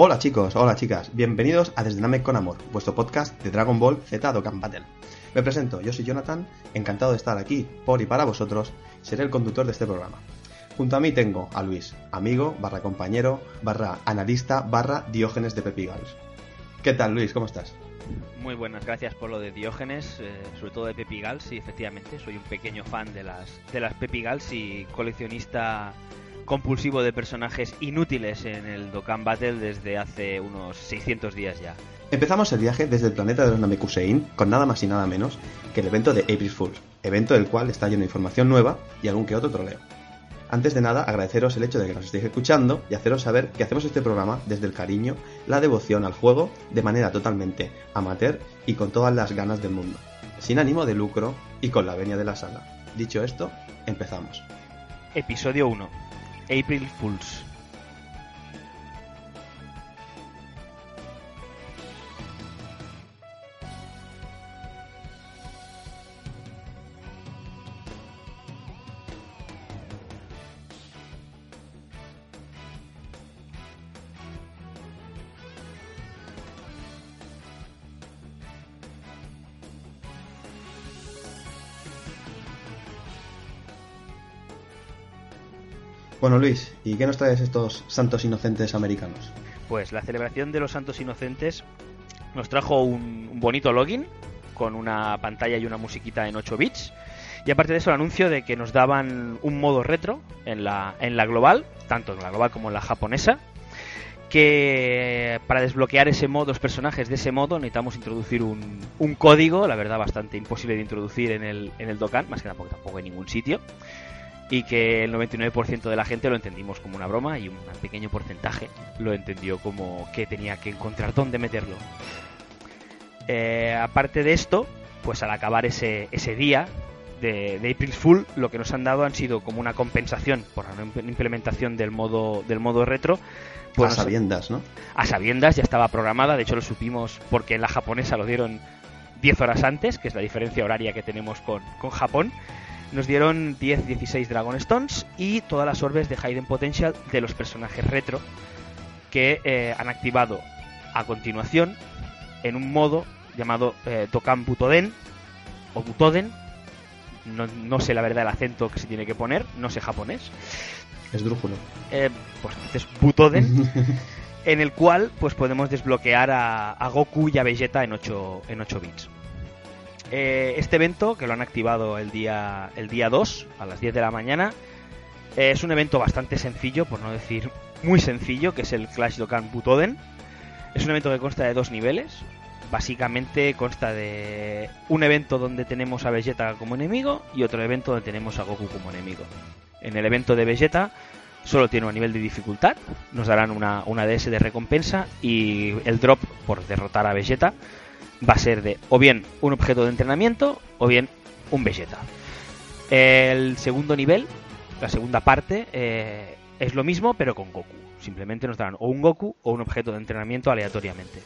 Hola chicos, hola chicas, bienvenidos a Desde con Amor, vuestro podcast de Dragon Ball Z Dokkan Battle. Me presento, yo soy Jonathan, encantado de estar aquí por y para vosotros, seré el conductor de este programa. Junto a mí tengo a Luis, amigo, barra compañero, barra analista, barra Diógenes de Pepigals. ¿Qué tal Luis? ¿Cómo estás? Muy buenas, gracias por lo de Diógenes, eh, sobre todo de Pepigals, y efectivamente soy un pequeño fan de las, de las Pepigals y coleccionista compulsivo de personajes inútiles en el Dokkan Battle desde hace unos 600 días ya. Empezamos el viaje desde el planeta de los Namekusein con nada más y nada menos que el evento de April Fools, evento del cual está lleno de información nueva y algún que otro troleo. Antes de nada, agradeceros el hecho de que nos estéis escuchando y haceros saber que hacemos este programa desde el cariño, la devoción al juego, de manera totalmente amateur y con todas las ganas del mundo, sin ánimo de lucro y con la venia de la sala. Dicho esto, empezamos. Episodio 1 April Fools. Bueno, Luis, ¿y qué nos traes estos santos inocentes americanos? Pues la celebración de los santos inocentes nos trajo un, bonito login con una pantalla y una musiquita en 8 bits. Y aparte de eso, el anuncio de que nos daban un modo retro en la, en la global, tanto en la global como en la japonesa, que para desbloquear ese modo, los personajes de ese modo, necesitamos introducir un, un código, la verdad bastante imposible de introducir en el, en el Dokkan, más que tampoco, tampoco en ningún sitio y que el 99% de la gente lo entendimos como una broma y un pequeño porcentaje lo entendió como que tenía que encontrar dónde meterlo. Eh, aparte de esto, pues al acabar ese, ese día de, de April Fool, lo que nos han dado han sido como una compensación por la implementación del modo, del modo retro. Pues a sabiendas, ¿no? A sabiendas, ya estaba programada, de hecho lo supimos porque en la japonesa lo dieron 10 horas antes, que es la diferencia horaria que tenemos con, con Japón nos dieron 10-16 Dragon Stones y todas las orbes de Hidden Potential de los personajes retro que eh, han activado a continuación en un modo llamado eh, Dokkan Butoden o Butoden. No, sé la verdad el acento que se tiene que poner, no sé japonés. Es drújulo. Eh, pues es Butoden. en el cual pues podemos desbloquear a, a, Goku y a Vegeta en 8, en 8 bits. Eh, este evento, que lo han activado el día, el día 2 a las 10 de la mañana, es un evento bastante sencillo, por no decir muy sencillo, que es el Clash Dokkan Butoden. Es un evento que consta de dos niveles. Básicamente consta de un evento donde tenemos a Vegeta como enemigo y otro evento donde tenemos a Goku como enemigo. En el evento de Vegeta solo tiene un nivel de dificultad, nos darán una, una DS de recompensa y el drop por derrotar a Vegeta va a ser de o bien un objeto de entrenamiento o bien un Vegeta. El segundo nivel, la segunda parte, eh, es lo mismo pero con Goku. Simplemente nos darán o un Goku o un objeto de entrenamiento aleatoriamente.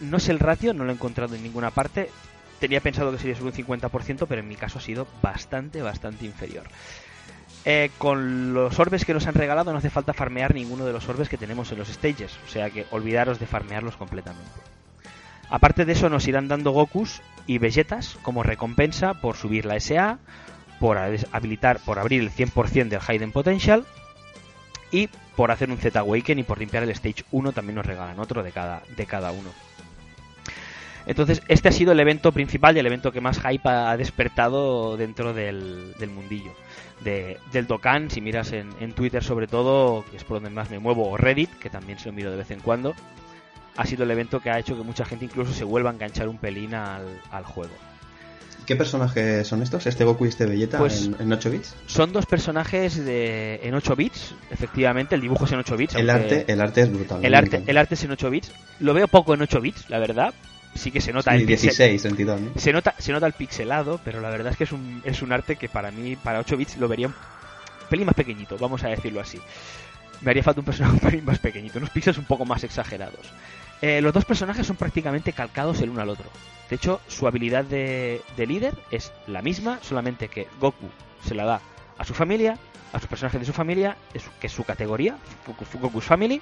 no sé el ratio, no lo he encontrado en ninguna parte. Tenía pensado que sería solo un 50%, pero en mi caso ha sido bastante, bastante inferior. Eh, con los orbes que nos han regalado no hace falta farmear ninguno de los orbes que tenemos en los stages, o sea que olvidaros de farmearlos completamente. Aparte de eso nos irán dando Gokus y Vegetas como recompensa por subir la SA, por habilitar, por abrir el 100% del Hidden Potential y por hacer un Z-Awaken y por limpiar el Stage 1 también nos regalan otro de cada, de cada uno. Entonces, este ha sido el evento principal y el evento que más hype ha despertado dentro del, mundillo. del Dokkan, si miras en, en, Twitter sobre todo, que es por donde más me muevo, o Reddit, que también se lo miro de vez en cuando, ha sido el evento que ha hecho que mucha gente incluso se vuelva a enganchar un pelín al, juego. ¿Qué personajes son estos? ¿Este Goku y este Vegeta pues en, 8 bits? Son dos personajes de, en 8 bits, efectivamente, el dibujo es en 8 bits. El, arte, el arte es brutal. El arte, el arte es en 8 bits. Lo veo poco en 8 bits, la verdad. Sí que se nota el 16, sentido, se nota Se nota el pixelado, pero la verdad es que es un, es un arte que para mí, para 8 bits, lo vería un pelín más pequeñito, vamos a decirlo así. Me haría falta un personaje un pelín más pequeñito, unos píxeles un poco más exagerados. Eh, los dos personajes son prácticamente calcados el uno al otro. De hecho, su habilidad de, líder es la misma, solamente que Goku se la da a su familia, a sus personajes de su familia, que es su categoría, Goku's Family,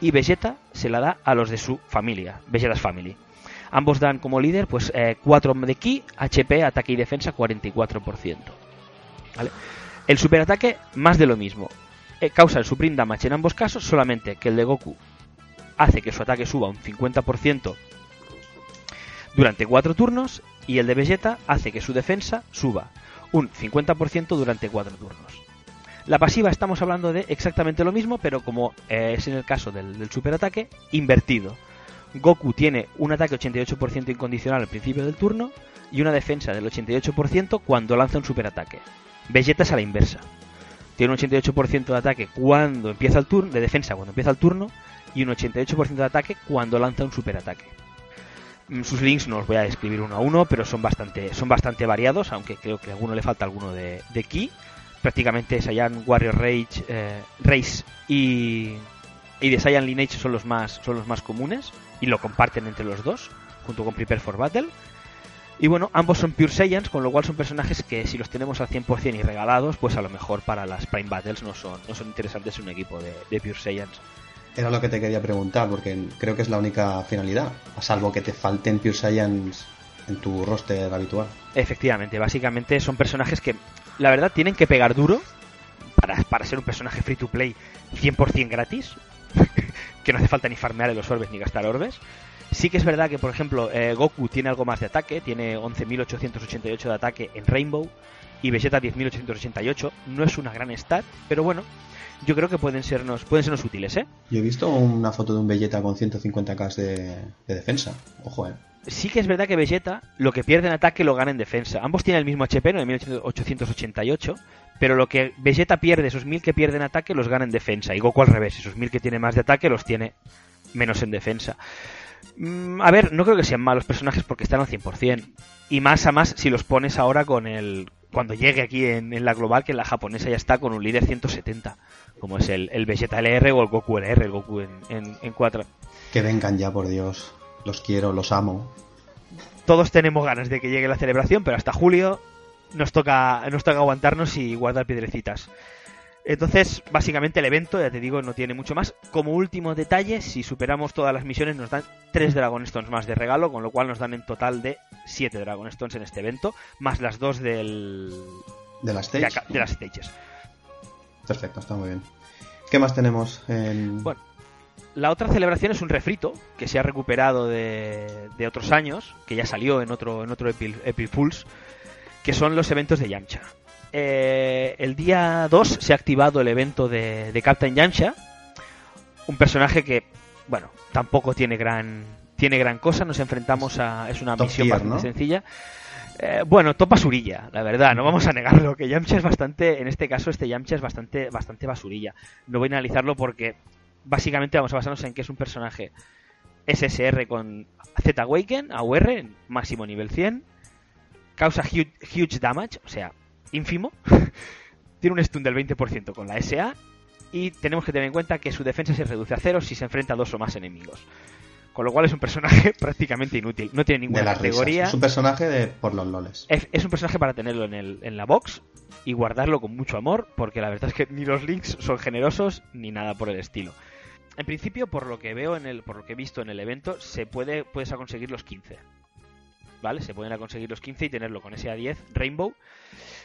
y Vegeta se la da a los de su familia, Vegeta's Family. Ambos dan como líder pues 4 de ki, HP, ataque y defensa 44%. ¿Vale? El superataque, más de lo mismo. Eh, causa el Supreme Damage en ambos casos, solamente que el de Goku hace que su ataque suba un 50% durante 4 turnos y el de Vegeta hace que su defensa suba un 50% durante 4 turnos. La pasiva estamos hablando de exactamente lo mismo, pero como eh, es en el caso del, superataque, invertido. Goku tiene un ataque 88% incondicional al principio del turno y una defensa del 88% cuando lanza un superataque. Vegeta es a la inversa. Tiene un 88% de ataque cuando empieza el turno, de defensa cuando empieza el turno, y un 88% de ataque cuando lanza un superataque. Mm, Sus links no los voy a describir uno a uno, pero son bastante, son bastante variados, aunque creo que a alguno le falta alguno de, de Ki. Prácticamente Saiyan Warrior Rage, eh, Race y, y de Saiyan Lineage son los más, son los más comunes y lo comparten entre los dos, junto con Prepare for Battle. Y bueno, ambos son Pure Saiyans, con lo cual son personajes que si los tenemos al 100% y regalados, pues a lo mejor para las Prime Battles no son, no son interesantes en un equipo de, de Pure Saiyans. Era lo que te quería preguntar, porque creo que es la única finalidad, a salvo que te falten Pure Saiyans en tu roster habitual. Efectivamente, básicamente son personajes que, la verdad, tienen que pegar duro para, para ser un personaje free to play 100% gratis, que no hace falta ni farmear en los orbes ni gastar orbes. Sí que es verdad que, por ejemplo, eh, Goku tiene algo más de ataque, tiene 11.888 de ataque en Rainbow y Vegeta 10.888. No es una gran stat, pero bueno, yo creo que pueden sernos, pueden sernos útiles, ¿eh? Yo he visto una foto de un Vegeta con 150k de, de defensa. Ojo, eh. Sí que es verdad que Vegeta lo que pierde en ataque lo gana en defensa. Ambos tienen el mismo HP, 9888, pero lo que Vegeta pierde, esos 1000 que pierde en ataque, los gana en defensa. Y Goku al revés, esos 1000 que tiene más de ataque los tiene menos en defensa. Mm, a ver, no creo que sean malos personajes porque están al 100%. Y más a más si los pones ahora con el... Cuando llegue aquí en, en la global, que la japonesa ya está con un líder 170, como es el, el Vegeta LR o el Goku LR, el Goku en, en, en 4. Que vengan ya, por Dios. Los quiero, los amo. Todos tenemos ganas de que llegue la celebración, pero hasta julio nos toca, nos toca aguantarnos y guardar piedrecitas. Entonces, básicamente el evento, ya te digo, no tiene mucho más. Como último detalle, si superamos todas las misiones nos dan 3 Dragon Stones más de regalo, con lo cual nos dan en total de 7 Dragon Stones en este evento, más las dos del... ¿De las de, stages? acá- de las stages. Perfecto, está muy bien. ¿Qué más tenemos en... Bueno, la otra celebración es un refrito que se ha recuperado de, de otros años, que ya salió en otro, en otro Fools, que son los eventos de Yamcha. Eh, el día 2 se ha activado el evento de, de Captain Yamcha, un personaje que, bueno, tampoco tiene gran, tiene gran cosa. Nos enfrentamos a. Es una Top misión tier, bastante ¿no? sencilla. Eh, bueno, top basurilla, la verdad, no vamos a negarlo, que Yamcha es bastante, en este caso este Yamcha es bastante, bastante basurilla. No voy a analizarlo porque básicamente vamos a basarnos en que es un personaje SSR con Z Awaken, AUR, en máximo nivel 100, causa huge, huge damage, o sea, ínfimo, tiene un stun del 20% con la SA y tenemos que tener en cuenta que su defensa se reduce a cero si se enfrenta a dos o más enemigos. Con lo cual es un personaje prácticamente inútil, no tiene de ninguna risas? categoría. Es un personaje de por los loles. Es, es un personaje para tenerlo en, el, en la box y guardarlo con mucho amor, porque la verdad es que ni los links son generosos ni nada por el estilo. En principio, por lo que veo en el, por lo que he visto en el evento, se puede, puedes a conseguir los 15. ¿Vale? Se pueden conseguir los 15 y tenerlo con ese A10 Rainbow.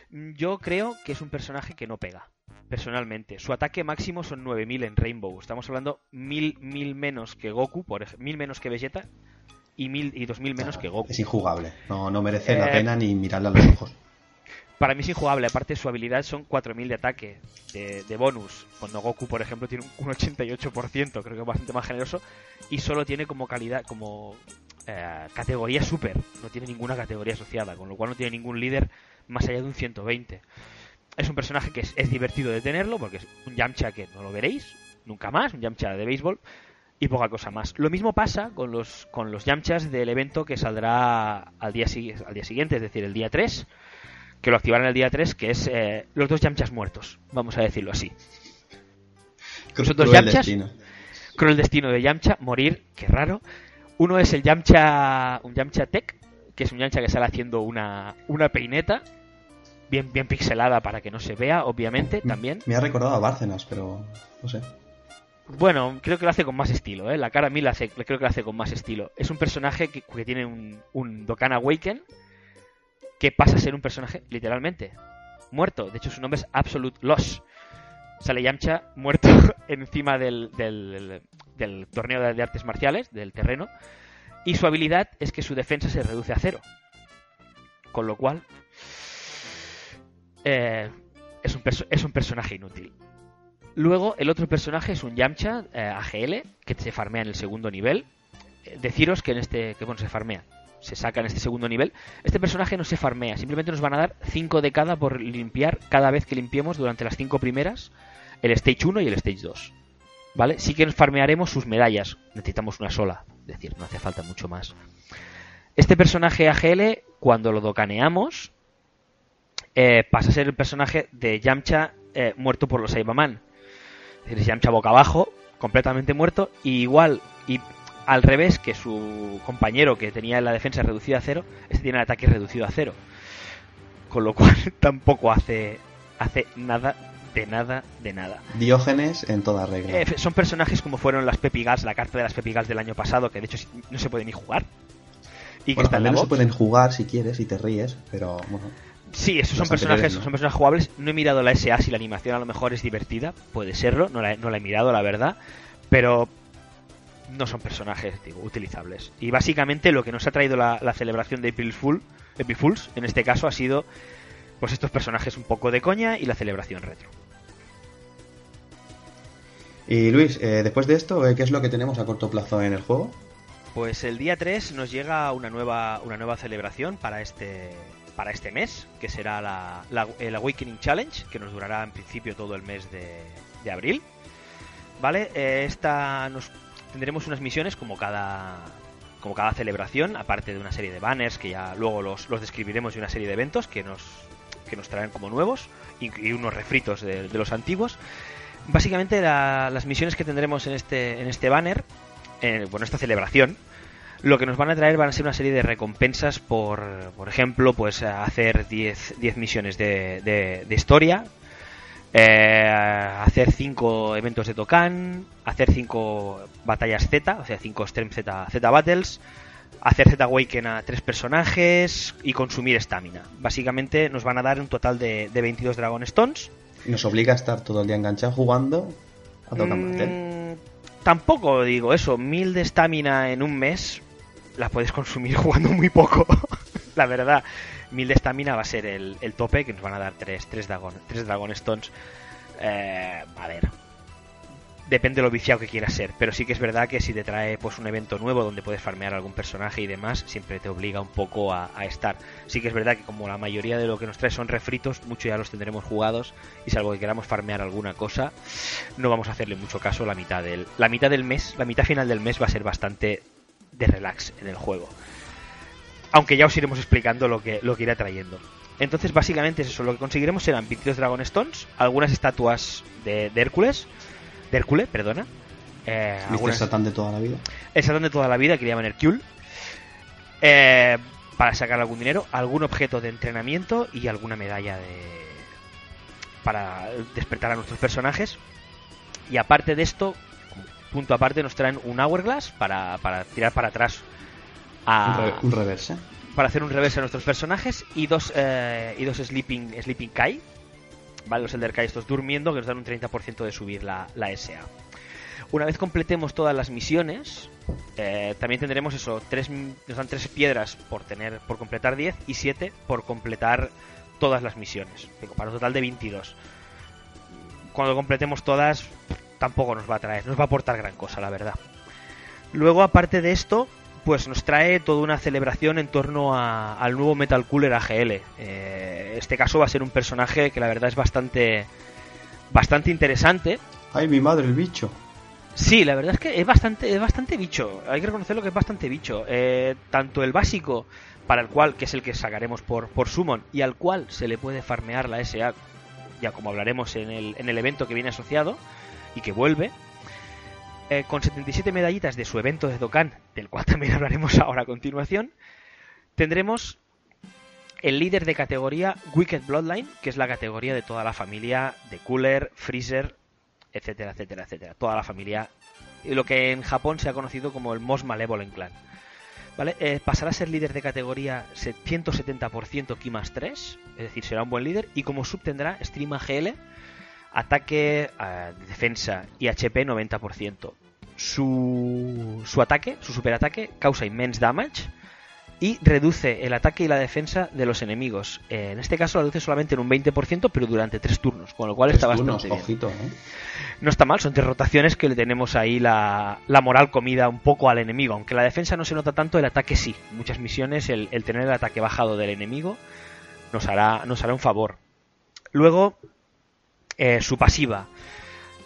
Mm, Yo creo que es un personaje que no pega, personalmente. Su ataque máximo son 9000 en Rainbow. Estamos hablando 1000, 1000 menos que Goku, por ej- 1000 menos que Vegeta y 1000 y 2000 menos que Goku. Es injugable. No, no merece la Eh, pena ni mirarle a los ojos. Para mí es injugable, aparte su habilidad son 4000 de ataque de, de bonus, cuando Goku, por ejemplo, tiene un, un 88%, creo que es bastante más generoso, y solo tiene como calidad, como eh, categoría super, no tiene ninguna categoría asociada, con lo cual no tiene ningún líder más allá de un 120. Es un personaje que es, es divertido de tenerlo, porque es un Yamcha que no lo veréis nunca más, un Yamcha de béisbol, y poca cosa más. Lo mismo pasa con los, con los Yamchas del evento que saldrá al día, al día siguiente, es decir, el día 3, que lo activarán el día 3, que es eh, los dos Yamchas muertos, vamos a decirlo así. Dos Cruel Yamchas. destino. Con el destino de Yamcha, morir, qué raro. Uno es el Yamcha, un Yamcha Tech, que es un Yamcha que sale haciendo una, una peineta, bien, bien pixelada para que no se vea, obviamente, también. Me ha recordado a Bárcenas, pero no sé. Bueno, creo que lo hace con más estilo, ¿eh? La cara a mí la hace, creo que lo hace con más estilo. Es un personaje que, que tiene un, un Dokkan Awaken que pasa a ser un personaje literalmente muerto. De hecho, su nombre es Absolute Loss. Sale Yamcha muerto encima del, del, del torneo de artes marciales, del terreno. Y su habilidad es que su defensa se reduce a cero. Con lo cual, eh, es, un es, un personaje inútil. Luego, el otro personaje es un Yamcha eh, AGL, que se farmea en el segundo nivel. Eh, deciros que en este. que bueno, se farmea. Se saca en este segundo nivel. Este personaje no se farmea, simplemente nos van a dar 5 de cada por limpiar cada vez que limpiemos durante las 5 primeras el Stage 1 y el Stage 2. ¿Vale? Sí que farmearemos sus medallas. Necesitamos una sola. Es decir, no hace falta mucho más. Este personaje AGL, cuando lo docaneamos, eh, pasa a ser el personaje de Yamcha eh, muerto por los Saibaman. Es decir, Yamcha boca abajo, completamente muerto, y igual, y al revés que su compañero que tenía la defensa reducida a cero, este tiene el ataque reducido a cero. Con lo cual tampoco hace, hace nada de nada, de nada. Diógenes en toda regla. Eh, son personajes como fueron las Pepigals, la carta de las Pepigals del año pasado, que de hecho no se puede ni jugar. Y que bueno, se pueden jugar si quieres y te ríes, pero bueno. Sí, esos son personajes, son personajes jugables. No he mirado la SA si la animación a lo mejor es divertida, puede serlo, no la, no la he mirado la verdad, pero no son personajes digo, utilizables. Y básicamente lo que nos ha traído la, la celebración de April, Fool, April Fools, en este caso, ha sido pues estos personajes un poco de coña y la celebración retro. Y Luis, eh, después de esto, eh, ¿qué es lo que tenemos a corto plazo en el juego? Pues el día 3 nos llega una nueva, una nueva celebración para este, para este mes, que será la, el Awakening Challenge, que nos durará en principio todo el mes de, de abril. ¿Vale? Eh, esta nos tendremos unas misiones como cada, como cada celebración, aparte de una serie de banners que ya luego los, los describiremos y una serie de eventos que nos, que nos traen como nuevos y, unos refritos de, los antiguos. Básicamente las misiones que tendremos en este, en este banner, eh, bueno, esta celebración, lo que nos van a traer van a ser una serie de recompensas por, por ejemplo, pues hacer 10 misiones de, de, historia, eh, hacer 5 eventos de Tokan, hacer 5 batallas Z, o sea, 5 Stream Z, Z Battles, hacer Z-Awaken a tres personajes y consumir estamina. Básicamente nos van a dar un total de, de 22 Dragon Stones. Nos obliga a estar todo el día enganchado jugando a mm, Tampoco digo eso, mil de estamina en un mes la puedes consumir jugando muy poco. la verdad, mil de estamina va a ser el, tope, que nos van a dar tres, tres, Dragon, tres Dragon Stones. Eh, a ver, depende de lo viciado que quieras ser. Pero sí que es verdad que si te trae pues un evento nuevo donde puedes farmear algún personaje y demás, siempre te obliga un poco a, estar. Sí que es verdad que como la mayoría de lo que nos trae son refritos, muchos ya los tendremos jugados y salvo que queramos farmear alguna cosa, no vamos a hacerle mucho caso la mitad del la mitad del mes, la mitad final del mes va a ser bastante de relax en el juego. Aunque ya os iremos explicando lo que lo que irá trayendo. Entonces, básicamente es eso. Lo que conseguiremos serán 22 Dragon Stones, algunas estatuas de, de Hércules, de Hércules, perdona. Eh, el Satán de toda la vida. El Satán de toda la vida, que le llaman Hercule. Eh, para sacar algún dinero, algún objeto de entrenamiento y alguna medalla de para despertar a nuestros personajes. Y aparte de esto, punto aparte, nos traen un Hourglass para, para tirar para atrás a, un, reverse. Para hacer un reverse a nuestros personajes y dos, eh, y dos Sleeping, Sleeping Kai ¿vale? Los Elder Kai estos durmiendo, que nos dan un 30% de subir la, la, SA. Una vez completemos todas las misiones, eh, también tendremos eso, tres, nos dan tres piedras por tener, por completar 10 y 7 por completar todas las misiones. Para un total de 22. Cuando completemos todas, tampoco nos va a traer, nos va a aportar gran cosa, la verdad. Luego, aparte de esto, pues nos trae toda una celebración en torno al nuevo Metal Cooler AGL. Eh, este caso va a ser un personaje que la verdad es bastante bastante interesante. Ay, mi madre, el bicho. Sí, la verdad es que es bastante, es bastante bicho. Hay que reconocerlo que es bastante bicho. Eh, tanto el básico, para el cual, que es el que sacaremos por, por Summon, y al cual se le puede farmear la SA, ya como hablaremos en el, en el evento que viene asociado y que vuelve, eh, con 77 medallitas de su evento de Dokkan, del cual también hablaremos ahora a continuación, tendremos el líder de categoría Wicked Bloodline, que es la categoría de toda la familia de Cooler, Freezer, etcétera, etcétera, etcétera. Toda la familia, lo que en Japón se ha conocido como el Most Malevolent Clan. ¿Vale? Eh, pasará a ser líder de categoría 170% Ki más 3, es decir, será un buen líder, y como sub tendrá Stream AGL, ataque, eh, defensa y HP 90%. Su, su ataque, su superataque, causa immense damage y reduce el ataque y la defensa de los enemigos. Eh, en este caso la reduce solamente en un 20%, pero durante tres turnos, con lo cual está bastante bien. ¿eh? No está mal, son tres rotaciones que le tenemos ahí la, la, moral comida un poco al enemigo. Aunque la defensa no se nota tanto, el ataque sí. En muchas misiones el, el tener el ataque bajado del enemigo nos hará, nos hará un favor. Luego, eh, su pasiva.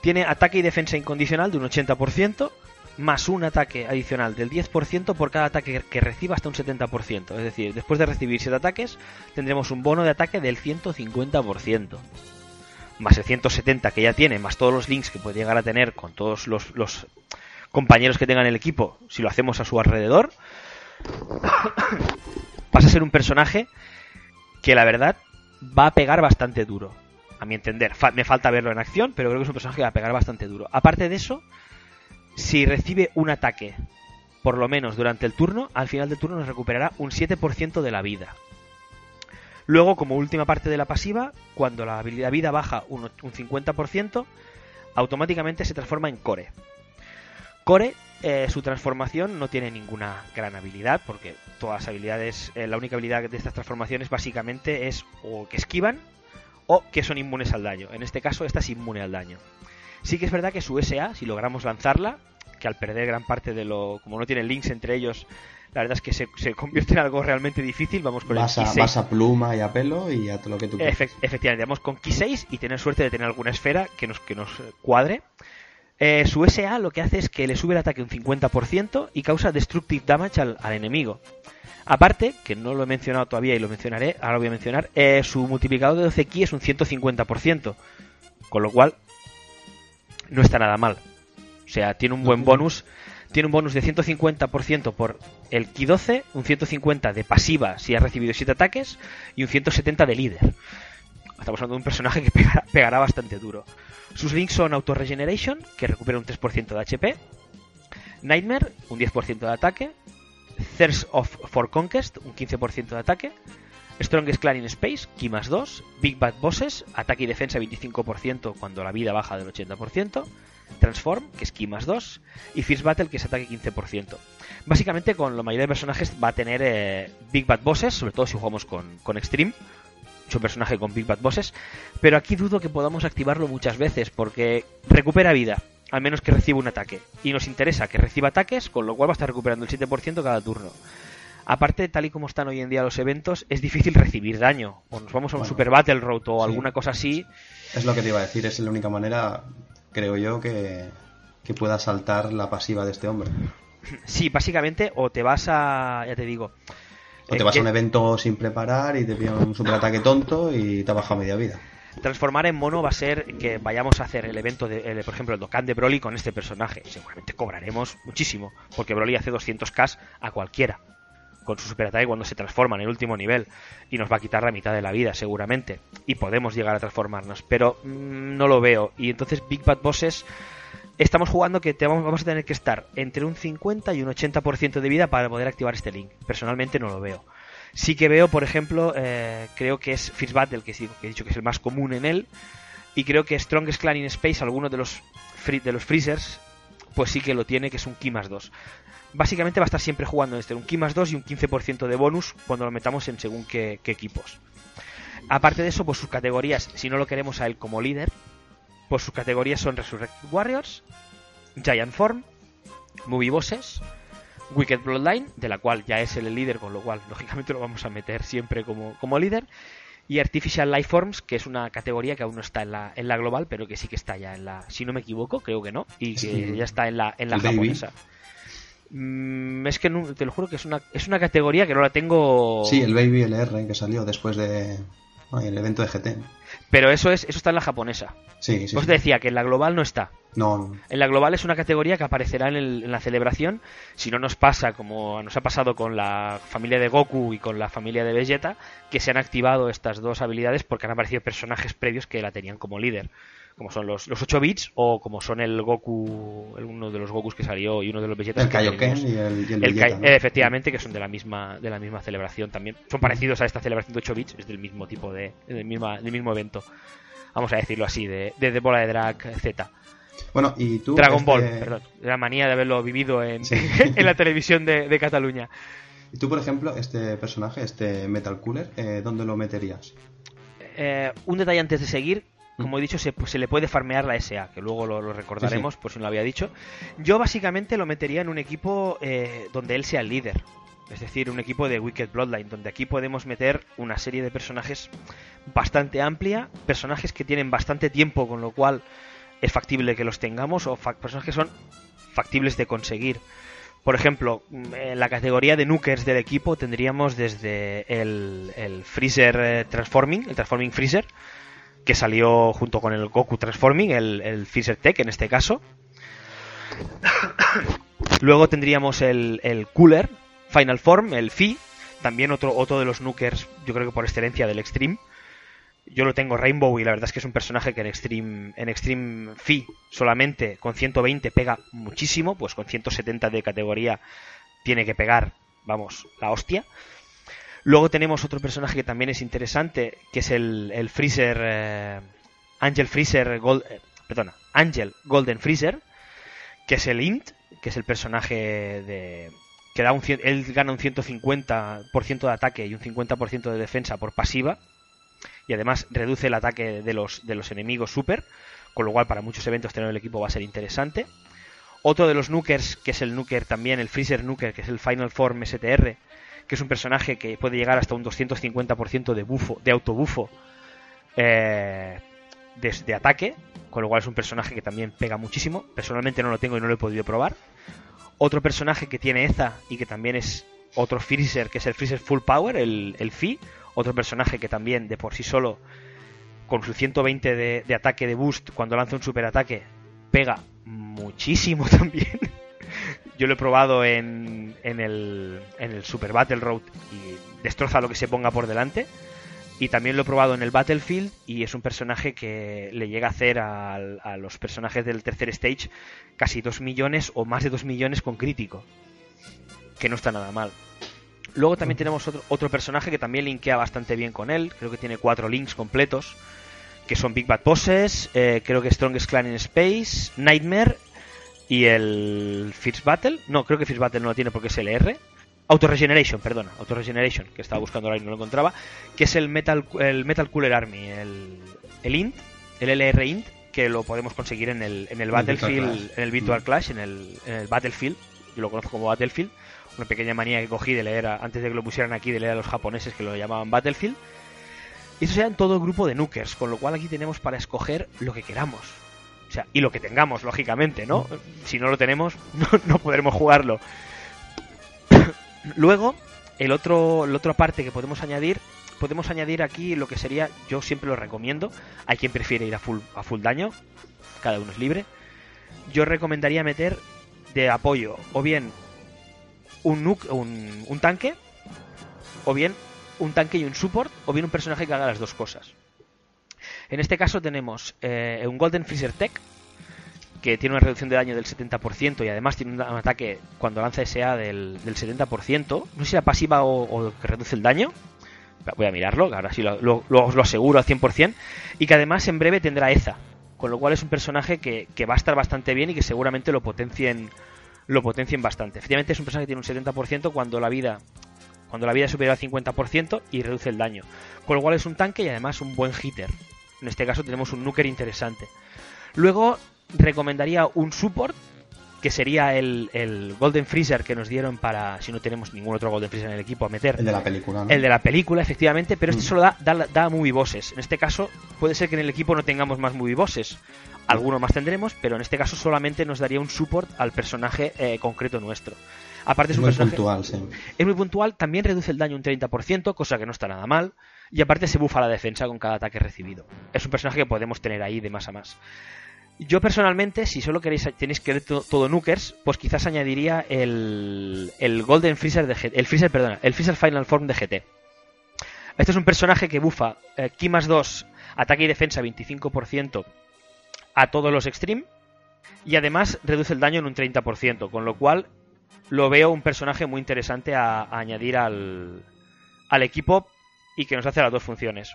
Tiene ataque y defensa incondicional de un 80%, más un ataque adicional del 10% por cada ataque que reciba hasta un 70%. Es decir, después de recibir 7 ataques, tendremos un bono de ataque del 150%. Más el 170 que ya tiene, más todos los links que puede llegar a tener con todos los, los compañeros que tengan el equipo, si lo hacemos a su alrededor, pasa a ser un personaje que la verdad va a pegar bastante duro. Mi entender, me falta verlo en acción, pero creo que es un personaje que va a pegar bastante duro. Aparte de eso, si recibe un ataque, por lo menos durante el turno, al final del turno nos recuperará un 7% de la vida. Luego, como última parte de la pasiva, cuando la habilidad vida baja un, 50%, automáticamente se transforma en Core. Core, eh, su transformación no tiene ninguna gran habilidad, porque todas las habilidades, eh, la única habilidad de estas transformaciones básicamente es o que esquivan o que son inmunes al daño. En este caso, esta es inmune al daño. Sí que es verdad que su SA, si logramos lanzarla, que al perder gran parte de lo. como no tiene links entre ellos, la verdad es que se, convierte en algo realmente difícil. Vamos con vas el a, Vas a pluma y a pelo y a todo lo que tú quieras. efectivamente, vamos con Ki 6 y tener suerte de tener alguna esfera que nos, que nos cuadre. Eh, su SA lo que hace es que le sube el ataque un 50% y causa destructive damage al, enemigo. Aparte, que no lo he mencionado todavía y lo mencionaré, ahora lo voy a mencionar, eh, su multiplicador de 12 ki es un 150%. Con lo cual, no está nada mal. O sea, tiene un buen bonus. Tiene un bonus de 150% por el Ki 12, un 150 de pasiva si ha recibido 7 ataques y un 170 de líder. Estamos hablando de un personaje que pegará, bastante duro. Sus links son Auto Regeneration, que recupera un 3% de HP, Nightmare, un 10% de ataque, Thirst of for Conquest, un 15% de ataque, Strongest Clan in Space, Ki más 2, Big Bad Bosses, ataque y defensa 25% cuando la vida baja del 80%, Transform, que es Ki más 2, y Fierce Battle, que es ataque 15%. Básicamente con la mayoría de personajes va a tener eh, Big Bad Bosses, sobre todo si jugamos con, con Extreme, un personaje con Big Bad Bosses, pero aquí dudo que podamos activarlo muchas veces porque recupera vida, al menos que reciba un ataque, y nos interesa que reciba ataques, con lo cual va a estar recuperando el 7% cada turno. Aparte, tal y como están hoy en día los eventos, es difícil recibir daño. O nos vamos a un Super Battle Road o alguna cosa así. Es lo que te iba a decir, es la única manera, creo yo, que, que pueda saltar la pasiva de este hombre. Sí, básicamente, o te vas a. Ya te digo. O te vas a un evento sin preparar y te pide un super ataque tonto y te ha bajado media vida. Transformar en mono va a ser que vayamos a hacer el evento, de, por ejemplo, el Dokkan de Broly con este personaje. Seguramente cobraremos muchísimo, porque Broly hace 200k a cualquiera con su super ataque cuando se transforma en el último nivel y nos va a quitar la mitad de la vida seguramente y podemos llegar a transformarnos pero mm, no lo veo. Y entonces Big Bad Bosses estamos jugando que te vamos, a tener que estar entre un 50 y un 80% de vida para poder activar este link. Personalmente no lo veo sí que veo por ejemplo eh, creo que es Fierce Battle que, que he dicho que es el más común en él y creo que Strongest Clan in Space alguno de los de los freezers pues sí que lo tiene, que es un Ki más 2 básicamente va a estar siempre jugando este, un Ki más 2 y un 15% de bonus cuando lo metamos en según qué, equipos. Aparte de eso, pues sus categorías, si no lo queremos a él como líder, pues sus categorías son Resurrected Warriors, Giant Form, Movie Bosses, Wicked Bloodline, de la cual ya es el líder, con lo cual lógicamente lo vamos a meter siempre como, como líder, y Artificial Life Forms, que es una categoría que aún no está en la, en la global, pero que sí que está ya en la, si no me equivoco, creo que no, y que ya está en la, en la japonesa. Mm, es que te lo juro que es una, es una categoría que no la tengo. Sí, el Baby LR que salió después de. el evento de GT. Pero eso es eso está en la japonesa. Sí, sí. Pues decía que en la global no está. No. En la global es una categoría que aparecerá en, en, la celebración. Si no nos pasa como nos ha pasado con la familia de Goku y con la familia de Vegeta, que se han activado estas dos habilidades porque han aparecido personajes previos que la tenían como líder como son los, los 8 bits o como son el Goku, uno de los Gokus que salió y uno de los Vegetas. El Kaioken y el, y el, Vegeta, ¿no? Efectivamente, que son de la misma de la misma celebración también. Son parecidos a esta celebración de 8 bits, es del mismo tipo de, del, misma, del mismo evento. Vamos a decirlo así, de, de, de bola de drag Z. Bueno, y tú. Dragon este- Ball, perdón. La manía de haberlo vivido en, Sí. en la televisión de, de Cataluña. Y tú, por ejemplo, este personaje, este Metal Cooler, eh, ¿dónde lo meterías? Eh, un detalle antes de seguir. Como he dicho, se, pues, se le puede farmear la SA, que luego lo, lo recordaremos, Sí, sí. por si no lo había dicho. Yo básicamente lo metería en un equipo eh, donde él sea el líder. Es decir, un equipo de Wicked Bloodline, donde aquí podemos meter una serie de personajes bastante amplia, personajes que tienen bastante tiempo, con lo cual es factible que los tengamos, o personajes que son factibles de conseguir. Por ejemplo, mm, en la categoría de Nukers del equipo tendríamos desde el, el Freezer eh, Transforming, el Transforming Freezer, que salió junto con el Goku Transforming, el, el Tech en este caso. Luego tendríamos el, el Cooler, Final Form, el Fi, también otro, otro de los Nukers, yo creo que por excelencia del Extreme. Yo lo tengo Rainbow y la verdad es que es un personaje que en Extreme, en Extreme Fi solamente con 120 pega muchísimo, pues con 170 de categoría tiene que pegar, vamos, la hostia. Luego tenemos otro personaje que también es interesante, que es el, Freezer, eh, Angel Freezer, Gold, eh, perdona, Angel Golden Freezer, que es el Int, que es el personaje de que da un, él gana un 150% de ataque y un 50% de defensa por pasiva y además reduce el ataque de los, de los enemigos super, con lo cual para muchos eventos tener el equipo va a ser interesante. Otro de los Nukers, que es el Nuker también, el Freezer Nuker, que es el Final Form STR, que es un personaje que puede llegar hasta un 250% de bufo, de autobufo eh, de, ataque, con lo cual es un personaje que también pega muchísimo. Personalmente no lo tengo y no lo he podido probar. Otro personaje que tiene Eza y que también es otro Freezer, que es el Freezer Full Power, el, el Fi. Otro personaje que también de por sí solo, con su 120 de, de ataque de boost, cuando lanza un super ataque, pega muchísimo también. Yo lo he probado en, en, el, en el Super Battle Road y destroza lo que se ponga por delante. Y también lo he probado en el Battlefield y es un personaje que le llega a hacer a, a los personajes del tercer stage casi 2 millones o más de 2 millones con crítico. Que no está nada mal. Luego también tenemos otro, otro personaje que también linkea bastante bien con él. Creo que tiene cuatro links completos. Que son Big Bad Bosses, eh, creo que Strongest Clan in Space, Nightmare y el Fierce Battle. No, creo que Fierce Battle no lo tiene porque es LR. Auto Regeneration, perdona, Auto Regeneration, que estaba buscando ahora y no lo encontraba, que es el Metal, el Metal Cooler Army, el, el INT, el LR INT, que lo podemos conseguir en el, en el El Battlefield, en el Virtual Mm. Clash, en el, en el Battlefield, yo lo conozco como Battlefield, una pequeña manía que cogí de leer, a- antes de que lo pusieran aquí, de leer a los japoneses que lo llamaban Battlefield. Y eso sean todo el grupo de nukers, con lo cual aquí tenemos para escoger lo que queramos. Sea, y lo que tengamos, lógicamente, ¿no? Si no lo tenemos, no, podremos jugarlo. Luego, el otro, la otra parte que podemos añadir, podemos añadir aquí lo que sería, yo siempre lo recomiendo, hay quien prefiere ir a full, a full daño, cada uno es libre. Yo recomendaría meter de apoyo o bien un, un, un tanque, o bien un tanque y un support, o bien un personaje que haga las dos cosas. En este caso tenemos eh, un Golden Freezer Tech, que tiene una reducción de daño del 70% y además tiene un, ataque cuando lanza SA del, del 70%. No sé si la pasiva o, que reduce el daño. Voy a mirarlo, ahora sí lo, os lo aseguro al 100%. Y que además en breve tendrá EZA. Con lo cual es un personaje que, que va a estar bastante bien y que seguramente lo potencien, lo potencien bastante. Efectivamente es un personaje que tiene un 70% cuando la vida cuando la vida es superior al 50% y reduce el daño. Con lo cual es un tanque y además un buen hitter. En este caso tenemos un nuker interesante. Luego recomendaría un support, que sería el, el Golden Freezer que nos dieron para, si no tenemos ningún otro Golden Freezer en el equipo, a meter. El de la película, ¿no? El de la película, efectivamente, pero este Mm. solo da, da, da movie bosses. En este caso, puede ser que en el equipo no tengamos más movie bosses. Algunos más tendremos, pero en este caso solamente nos daría un support al personaje eh, concreto nuestro. Aparte es un Muy personaje puntual, sí. es muy puntual, también reduce el daño un 30%, cosa que no está nada mal, y aparte se bufa la defensa con cada ataque recibido. Es un personaje que podemos tener ahí de más a más. Yo personalmente, si solo queréis tenéis que ver to- todo Nukers, pues quizás añadiría el, el Golden Freezer de el Freezer, perdona, el Freezer Final Form de GT. Este es un personaje que bufa eh, Ki más 2, ataque y defensa 25% a todos los Extreme y además reduce el daño en un 30%, con lo cual lo veo un personaje muy interesante a, a añadir al, al equipo y que nos hace las dos funciones.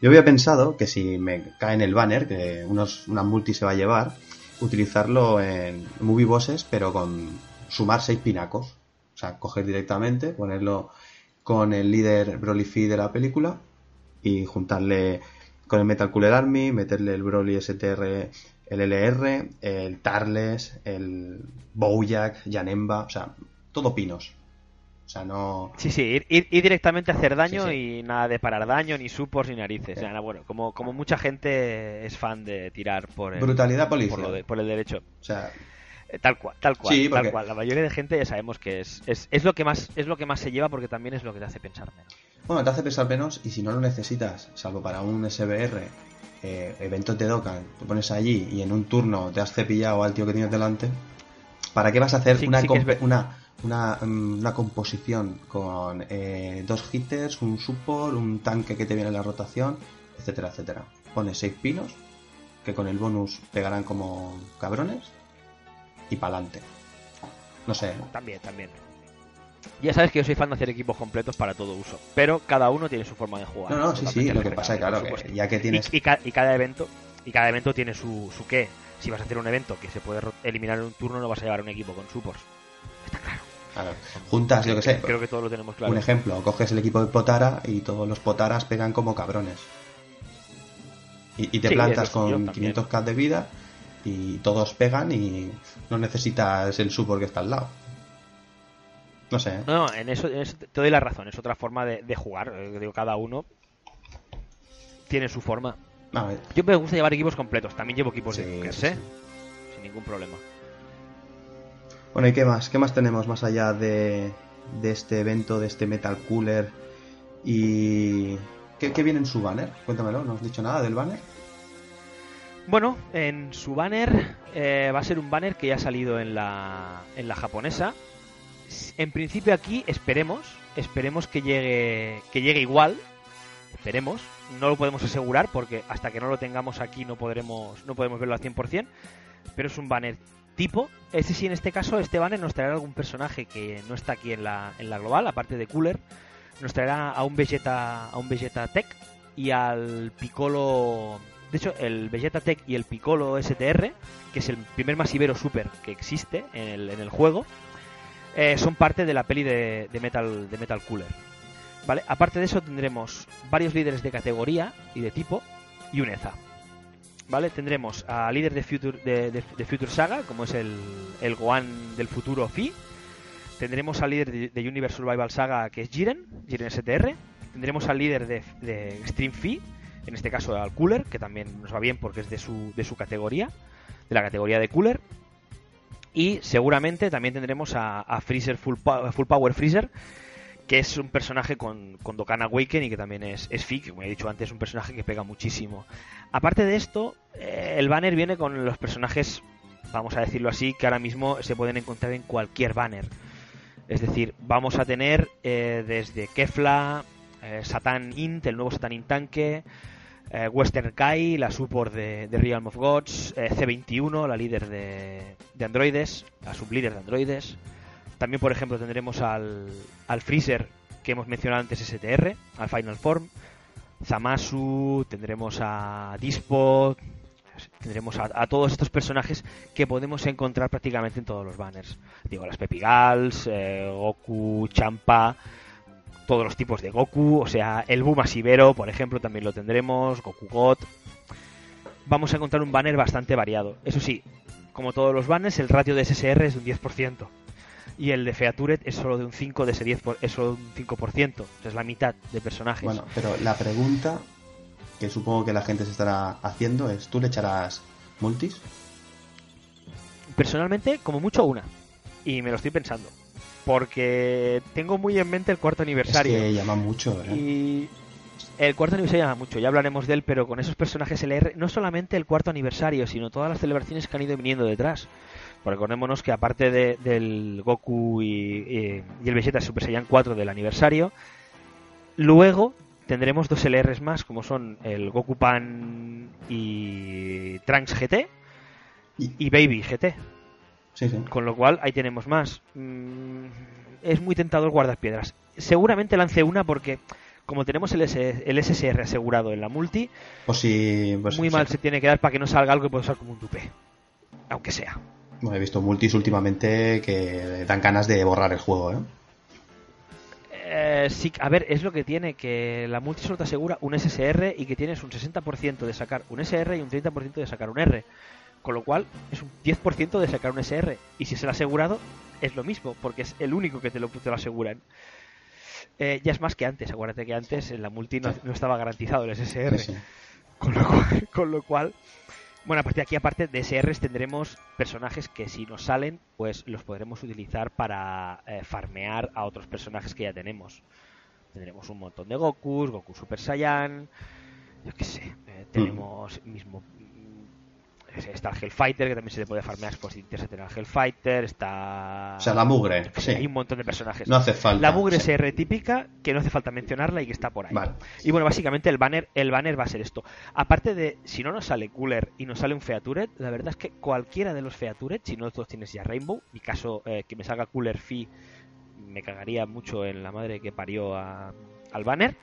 Yo había pensado que si me cae en el banner, que unos, una multi se va a llevar, utilizarlo en movie bosses, pero con sumar seis pinacos. O sea, coger directamente, ponerlo con el líder Broly Fee de la película y juntarle con el Metal Cooler Army, meterle el Broly STR, el el Tarles, el Bojack, Janemba, o sea, todo pinos. O sea, no. Sí, sí, ir, ir- ir directamente a hacer daño sí, sí. y nada de parar daño, ni supports ni narices. O sea, bueno, como, como mucha gente es fan de tirar por el, Brutalidad policial. por, lo de, por el derecho. O sea, Eh, Tal cual, tal cual, Sí, porque- tal cual. La mayoría de gente ya sabemos que es, es, es lo que más es lo que más se lleva porque también es lo que te hace pensar menos. Bueno, te hace pensar menos y si no lo necesitas, salvo para un SBR, eh, evento te Dokkan, te pones allí y en un turno te has cepillado al tío que tienes delante, ¿para qué vas a hacer una, una, mm, una composición con eh, dos hitters, un support, un tanque que te viene en la rotación, etcétera, etcétera? Pones seis pinos que con el bonus pegarán como cabrones y pa'lante. No sé, También, también. Ya sabes que yo soy fan de hacer equipos completos para todo uso, pero cada uno tiene su forma de jugar. No, no, sí, sí, lo que pasa es claro, que ya que tienes... Y, y ca- y cada evento y cada evento tiene su, su qué. Si vas a hacer un evento que se puede eliminar en un turno, no vas a llevar un equipo con supports. claro, juntas, yo que sé, Creo que todos lo tenemos claro. Un ejemplo, coges el equipo de Potara y todos los Potaras pegan como cabrones. Y, y te Sí, plantas con también. 500k de vida y todos pegan y no necesitas el support que está al lado. No sé. ¿eh? No, no, en eso, en eso te doy la razón. Es otra forma de, de jugar. Eh, Digo, cada uno tiene su forma. A ver, Yo me gusta llevar equipos completos. También llevo equipos Sí, de ¿eh? sí. Sin ningún problema. Bueno, ¿y qué más? ¿Qué más tenemos más allá de, este evento, de este Metal Cooler? ¿Y qué, qué viene en su banner? Cuéntamelo, ¿no has dicho nada del banner? Bueno, en su banner eh, va a ser un banner que ya ha salido en la, en la japonesa. En principio aquí esperemos, esperemos que llegue, que llegue igual. Esperemos. No lo podemos asegurar porque hasta que no lo tengamos aquí no podremos, no podemos verlo al 100%. Pero es un banner tipo. Este sí, en este caso, este banner nos traerá algún personaje que no está aquí en la, en la global, aparte de Cooler. Nos traerá a un Vegeta, a un Vegeta Tech y al Piccolo. De hecho, el Vegeta Tech y el Piccolo STR, que es el primer masivero super que existe en el, en el juego, eh, son parte de la peli de, de Metal, de Metal Cooler. ¿Vale? Aparte de eso, tendremos varios líderes de categoría y de tipo y un EZA. ¿Vale? Tendremos a líder de Future, de, Future Saga, como es el, el Gohan del futuro Fi. Tendremos al líder de, de Universe Survival Saga, que es Jiren, Jiren STR. Tendremos al líder de, de Extreme Fi, en este caso al Cooler, que también nos va bien porque es de su, de su categoría, de la categoría de Cooler. Y seguramente también tendremos a, a Freezer Full, Full Power Freezer, que es un personaje con, con Dokkan Awaken y que también es, es Fi, que como he dicho antes, es un personaje que pega muchísimo. Aparte de esto, eh, el banner viene con los personajes, vamos a decirlo así, que ahora mismo se pueden encontrar en cualquier banner. Es decir, vamos a tener eh, desde Kefla, eh, Satan Int, el nuevo Satan Int tanque, Western Kai, la support de, de Realm of Gods, eh, C21, la líder de, de androides, la sublíder de androides. También, por ejemplo, tendremos al, al Freezer que hemos mencionado antes, STR, al Final Form, Zamasu, tendremos a Dispo, tendremos a, todos estos personajes que podemos encontrar prácticamente en todos los banners. Digo, las Pepigals, eh, Goku, Champa, todos los tipos de Goku, o sea, el Buma por ejemplo, también lo tendremos, Goku God. Vamos a encontrar un banner bastante variado. Eso sí, como todos los banners, el ratio de SSR es de un 10%. Y el de Featuret es solo de un 5 de ese 10 por- es solo de un 5%, o sea, es la mitad de personajes. Bueno, pero la pregunta que supongo que la gente se estará haciendo es, ¿tú le echarás multis? Personalmente, como mucho una. Y me lo estoy pensando. Porque tengo muy en mente el cuarto aniversario. Es que llama mucho, ¿eh? Y el cuarto aniversario llama mucho, ya hablaremos de él, pero con esos personajes LR, no solamente el cuarto aniversario, sino todas las celebraciones que han ido viniendo detrás. Porque acordémonos que aparte de- del Goku y, y- y el Vegeta Super Saiyan 4 del aniversario, luego tendremos dos LRs más, como son el Goku Pan y Trunks GT y, Baby GT. Con lo cual ahí tenemos más. Mm, es muy tentador guardar piedras. Seguramente lance una porque como tenemos el, el SSR asegurado en la multi, pues si, pues muy mal se tiene que dar para que no salga algo que pueda usar como un dupe. Aunque sea. He visto multis últimamente que dan ganas de borrar el juego, ¿eh? Eh, sí, a ver, es lo que tiene, que la multi solo te asegura un SSR y que tienes un 60% de sacar un SR y un 30% de sacar un R. Con lo cual es un 10% de sacar un SR. Y si es el asegurado, es lo mismo, porque es el único que te lo, te lo aseguran. Eh, ya es más que antes, acuérdate que antes en la multi no, estaba garantizado el SSR. Con, lo cual, con lo cual bueno, a partir de aquí, aparte de SRs, tendremos personajes que si nos salen, pues los podremos utilizar para eh, farmear a otros personajes que ya tenemos. Tendremos un montón de Gokus, Goku Super Saiyan, yo qué sé, eh, tenemos mismo está el Hellfighter, que también se le puede farmear pues, si interesa tener al Hellfighter. Está. O sea, la mugre. Sí. Hay un montón de personajes. No hace falta. La mugre SR típica, que no hace falta mencionarla y que está por ahí. Y bueno, básicamente el banner, el banner va a ser esto. Aparte de, si no nos sale Cooler y nos sale un Featuret, la verdad es que cualquiera de los Featuret, si no todos tienes ya Rainbow, mi caso, eh, que me salga Cooler Fee, me cagaría mucho en la madre que parió al banner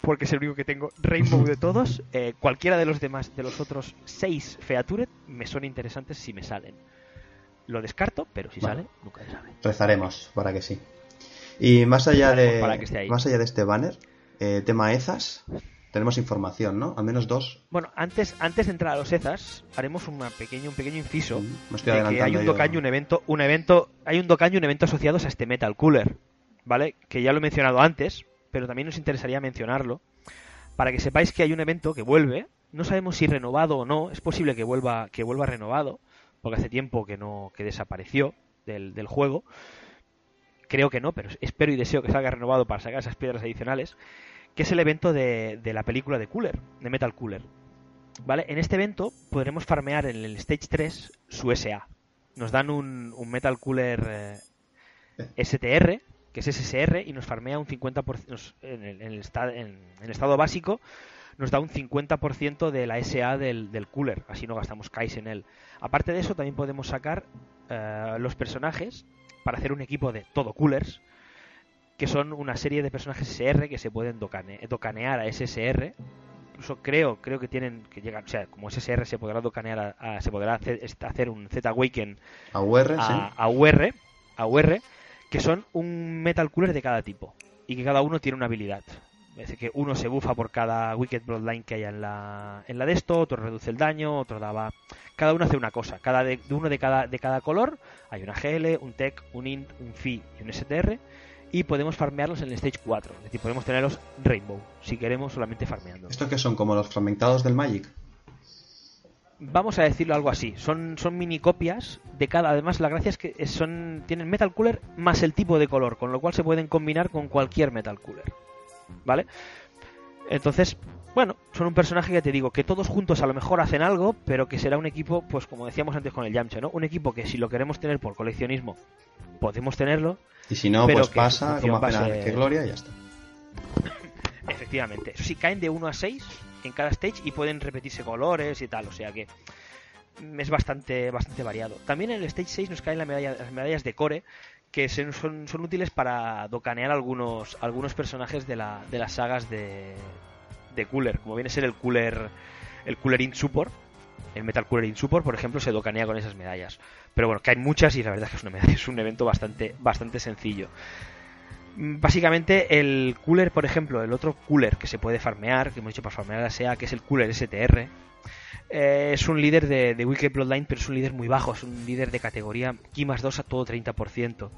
porque es el único que tengo Rainbow de todos. Eh, cualquiera de los demás, de los otros seis Featuret, me son interesantes si me salen. Lo descarto, pero si sale, nunca se sabe. Rezaremos para que sí. Y más allá de más allá de este banner, eh, tema EZAS, tenemos información, ¿no? Al menos dos. Bueno, antes, antes de entrar a los EZAS, haremos una pequeño, un pequeño inciso mm, de que hay un Dokkan un evento, un evento, hay un Dokkan un evento asociados a este Metal Cooler, ¿vale? Que ya lo he mencionado antes, pero también nos interesaría mencionarlo para que sepáis que hay un evento que vuelve. No sabemos si renovado o no. Es posible que vuelva, que vuelva renovado, porque hace tiempo que no que desapareció del, del juego. Creo que no, pero espero y deseo que salga renovado para sacar esas piedras adicionales. Que es el evento de, de la película de Cooler, de Metal Cooler. ¿Vale? En este evento podremos farmear en el Stage 3 su SA. Nos dan un, un Metal Cooler eh, STR, que es SSR, y nos farmea un 50% en el, en, el en, el, estado básico, nos da un 50% de la SA del, del, cooler, así no gastamos KAIS en él. Aparte de eso, también podemos sacar uh, los personajes para hacer un equipo de todo coolers, que son una serie de personajes SR que se pueden docane, docanear a SSR. Incluso creo, creo que tienen que llegar, o sea, como SSR se podrá docanear a, a, se podrá hacer, hacer un Z Awaken a UR, a, sí. a UR, a UR que son un metal cooler de cada tipo y que cada uno tiene una habilidad. Es decir, que uno se bufa por cada Wicked Bloodline que haya en la, en la de esto, otro reduce el daño, otro daba... Cada uno hace una cosa. Cada de, uno de cada, de cada color hay una GL, un Tech, un Int, un Phi y un STR. Y podemos farmearlos en el Stage 4. Es decir, podemos tenerlos Rainbow, si queremos solamente farmeando. ¿Estos que son como los fragmentados del Magic? Vamos a decirlo algo así, son, son mini copias de cada. Además, la gracia es que son tienen Metal Cooler más el tipo de color, con lo cual se pueden combinar con cualquier Metal Cooler. ¿Vale? Entonces, bueno, son un personaje que te digo que todos juntos a lo mejor hacen algo, pero que será un equipo, pues como decíamos antes con el Yamcha, ¿no? Un equipo que si lo queremos tener por coleccionismo, podemos tenerlo. Y si no, pues pasa como que gloria y ya está. Efectivamente. Sí, caen de 1 a 6 en cada stage y pueden repetirse colores y tal, o sea que es bastante, bastante variado. También en el stage 6 nos caen las medallas de core, que son, son, útiles para docanear algunos, algunos personajes de, la, de las sagas de, Cooler, como viene a ser el Cooler, el Cooler in Support. El Metal Cooler in Support, por ejemplo, se docanea con esas medallas. Pero bueno, caen muchas y la verdad es que es, una medalla, es un evento bastante, bastante sencillo. Básicamente el cooler, por ejemplo, el otro cooler que se puede farmear, que hemos dicho para farmear la SEA, que es el cooler STR, eh, es un líder de, de Wicked Bloodline, pero es un líder muy bajo, es un líder de categoría Ki más 2 a todo 30%.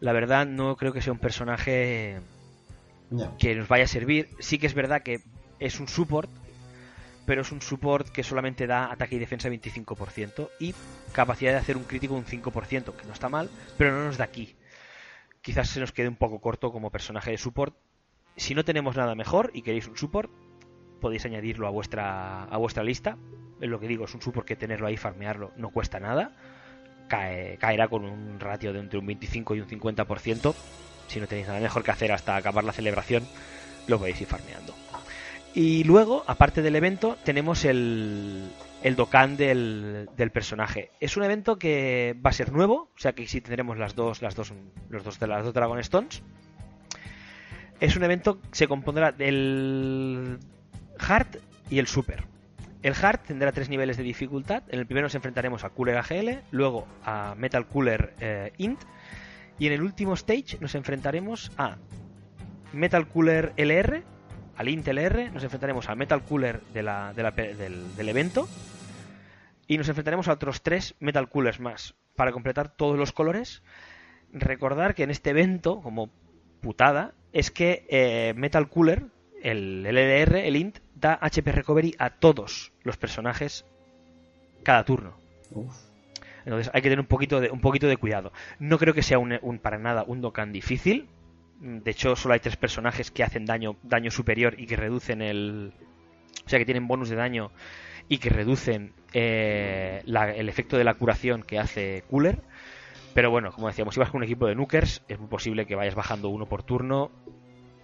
La verdad no creo que sea un personaje que nos vaya a servir. Sí que es verdad que es un support, pero es un support que solamente da ataque y defensa 25% y capacidad de hacer un crítico un 5%, que no está mal, pero no nos da aquí quizás se nos quede un poco corto como personaje de support. Si no tenemos nada mejor y queréis un support, podéis añadirlo a vuestra, a vuestra lista. Es lo que digo, es un support que tenerlo ahí, farmearlo, no cuesta nada. Cae, caerá con un ratio de entre un 25 y un 50%. Si no tenéis nada mejor que hacer hasta acabar la celebración, lo podéis ir farmeando. Y luego, aparte del evento, tenemos el, el Dokkan del, del, personaje. Es un evento que va a ser nuevo, o sea que sí tendremos las dos, las dos, los dos las dos Dragon Stones. Es un evento que se compondrá del Hard y el Super. El Hard tendrá tres niveles de dificultad. En el primero nos enfrentaremos a Cooler AGL, luego a Metal Cooler eh, Int, y en el último stage nos enfrentaremos a Metal Cooler LR, al Int LR, nos enfrentaremos al Metal Cooler de la, de la, del, del evento, y nos enfrentaremos a otros tres Metal Coolers más para completar todos los colores. Recordar que en este evento, como putada, es que eh, Metal Cooler, el LDR, el int, da HP Recovery a todos los personajes cada turno. Uf. Entonces hay que tener un poquito de, un poquito de cuidado. No creo que sea un, un para nada un Dokkan difícil. De hecho, solo hay tres personajes que hacen daño, daño superior y que reducen el. O sea, que tienen bonus de daño y que reducen eh, la, el efecto de la curación que hace Cooler. Pero bueno, como decíamos, si vas con un equipo de Nukers, es muy posible que vayas bajando uno por turno